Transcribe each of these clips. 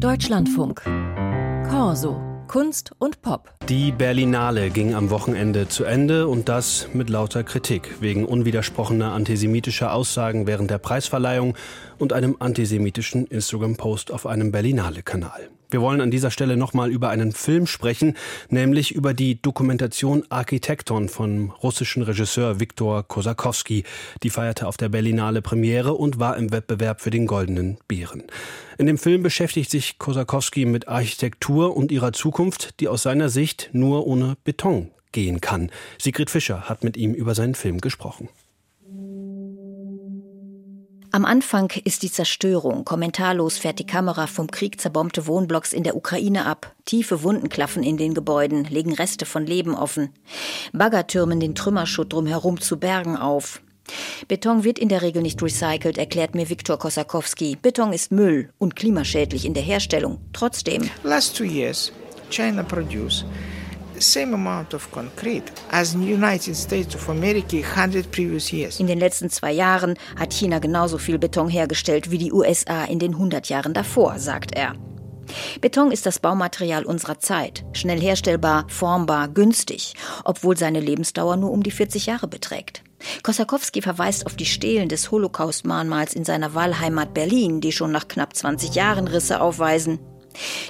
Deutschlandfunk. Corso. Kunst und Pop. Die Berlinale ging am Wochenende zu Ende und das mit lauter Kritik wegen unwidersprochener antisemitischer Aussagen während der Preisverleihung und einem antisemitischen Instagram-Post auf einem Berlinale-Kanal. Wir wollen an dieser Stelle nochmal über einen Film sprechen, nämlich über die Dokumentation Architekton vom russischen Regisseur Viktor Kosakowski. Die feierte auf der Berlinale Premiere und war im Wettbewerb für den Goldenen Bären. In dem Film beschäftigt sich Kosakowski mit Architektur und ihrer Zukunft, die aus seiner Sicht nur ohne Beton gehen kann. Sigrid Fischer hat mit ihm über seinen Film gesprochen. Am Anfang ist die Zerstörung. Kommentarlos fährt die Kamera vom Krieg zerbombte Wohnblocks in der Ukraine ab. Tiefe Wunden klaffen in den Gebäuden, legen Reste von Leben offen. Bagger türmen den Trümmerschutt drumherum zu Bergen auf. Beton wird in der Regel nicht recycelt, erklärt mir Viktor Kosakowski. Beton ist Müll und klimaschädlich in der Herstellung. Trotzdem. Last two years, China produced same amount of concrete as in United States of America 100 previous years. In den letzten zwei Jahren hat China genauso viel Beton hergestellt wie die USA in den 100 Jahren davor, sagt er. Beton ist das Baumaterial unserer Zeit, schnell herstellbar, formbar, günstig, obwohl seine Lebensdauer nur um die 40 Jahre beträgt. Kosakowski verweist auf die Stelen des Holocaust-Mahnmals in seiner Wahlheimat Berlin, die schon nach knapp 20 Jahren Risse aufweisen.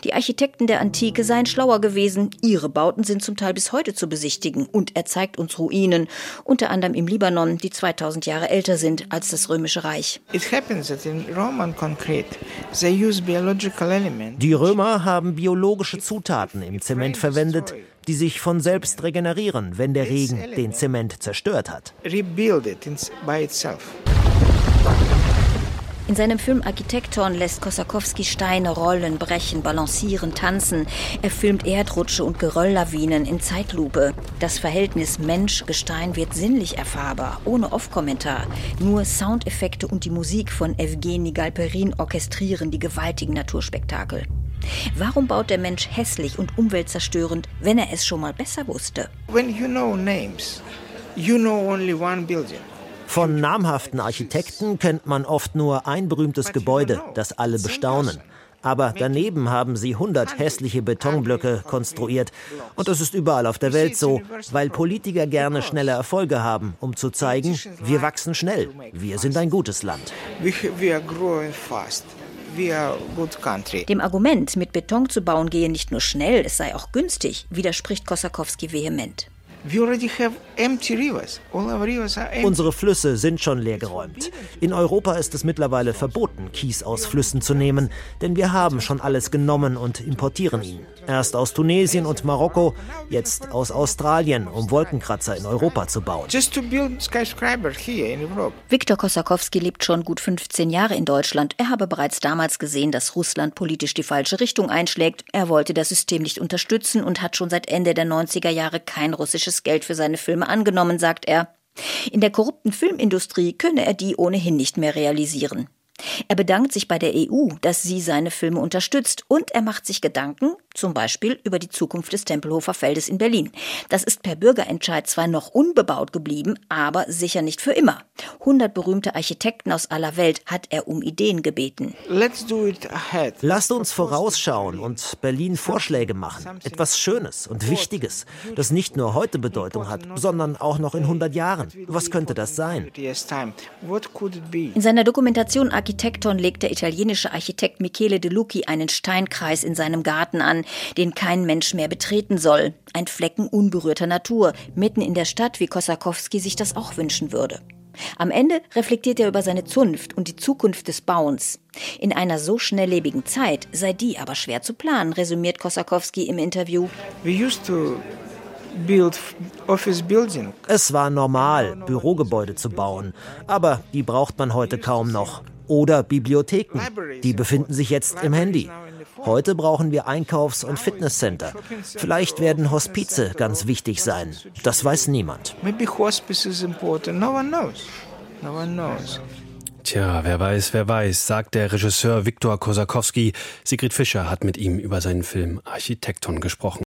Die Architekten der Antike seien schlauer gewesen. Ihre Bauten sind zum Teil bis heute zu besichtigen. Und er zeigt uns Ruinen, unter anderem im Libanon, die 2000 Jahre älter sind als das Römische Reich. Die Römer haben biologische Zutaten im Zement verwendet, die sich von selbst regenerieren, wenn der Regen den Zement zerstört hat. In seinem Film Architekton lässt Kosakowski Steine rollen, brechen, balancieren, tanzen. Er filmt Erdrutsche und Gerölllawinen in Zeitlupe. Das Verhältnis Mensch-Gestein wird sinnlich erfahrbar, ohne Off-Kommentar. Nur Soundeffekte und die Musik von Evgeny Galperin orchestrieren die gewaltigen Naturspektakel. Warum baut der Mensch hässlich und umweltzerstörend, wenn er es schon mal besser wusste? When you know names, you know only one building. Von namhaften Architekten kennt man oft nur ein berühmtes Gebäude, das alle bestaunen. Aber daneben haben sie 100 hässliche Betonblöcke konstruiert. Und das ist überall auf der Welt so, weil Politiker gerne schnelle Erfolge haben, um zu zeigen, wir wachsen schnell, wir sind ein gutes Land. Dem Argument, mit Beton zu bauen, gehe nicht nur schnell, es sei auch günstig, widerspricht Kosakowski vehement. Unsere Flüsse sind schon leergeräumt. In Europa ist es mittlerweile verboten, Kies aus Flüssen zu nehmen, denn wir haben schon alles genommen und importieren ihn. Erst aus Tunesien und Marokko, jetzt aus Australien, um Wolkenkratzer in Europa zu bauen. Viktor Kosakowski lebt schon gut 15 Jahre in Deutschland. Er habe bereits damals gesehen, dass Russland politisch die falsche Richtung einschlägt. Er wollte das System nicht unterstützen und hat schon seit Ende der 90er Jahre kein russisches Geld für seine Filme angenommen, sagt er. In der korrupten Filmindustrie könne er die ohnehin nicht mehr realisieren. Er bedankt sich bei der EU, dass sie seine Filme unterstützt und er macht sich Gedanken, zum Beispiel über die Zukunft des Tempelhofer Feldes in Berlin. Das ist per Bürgerentscheid zwar noch unbebaut geblieben, aber sicher nicht für immer. 100 berühmte Architekten aus aller Welt hat er um Ideen gebeten. Lasst uns vorausschauen und Berlin Vorschläge machen. Etwas Schönes und Wichtiges, das nicht nur heute Bedeutung hat, sondern auch noch in 100 Jahren. Was könnte das sein? In seiner Dokumentation Architekton legt der italienische Architekt Michele De Lucchi einen Steinkreis in seinem Garten an, den kein Mensch mehr betreten soll. Ein Flecken unberührter Natur, mitten in der Stadt, wie Kosakowski sich das auch wünschen würde. Am Ende reflektiert er über seine Zunft und die Zukunft des Bauens. In einer so schnelllebigen Zeit sei die aber schwer zu planen, resümiert Kosakowski im Interview. Es war normal, Bürogebäude zu bauen, aber die braucht man heute kaum noch. Oder Bibliotheken, die befinden sich jetzt im Handy. Heute brauchen wir Einkaufs- und Fitnesscenter. Vielleicht werden Hospize ganz wichtig sein. Das weiß niemand. Tja, wer weiß, wer weiß, sagt der Regisseur Viktor Kosakowski. Sigrid Fischer hat mit ihm über seinen Film Architekton gesprochen.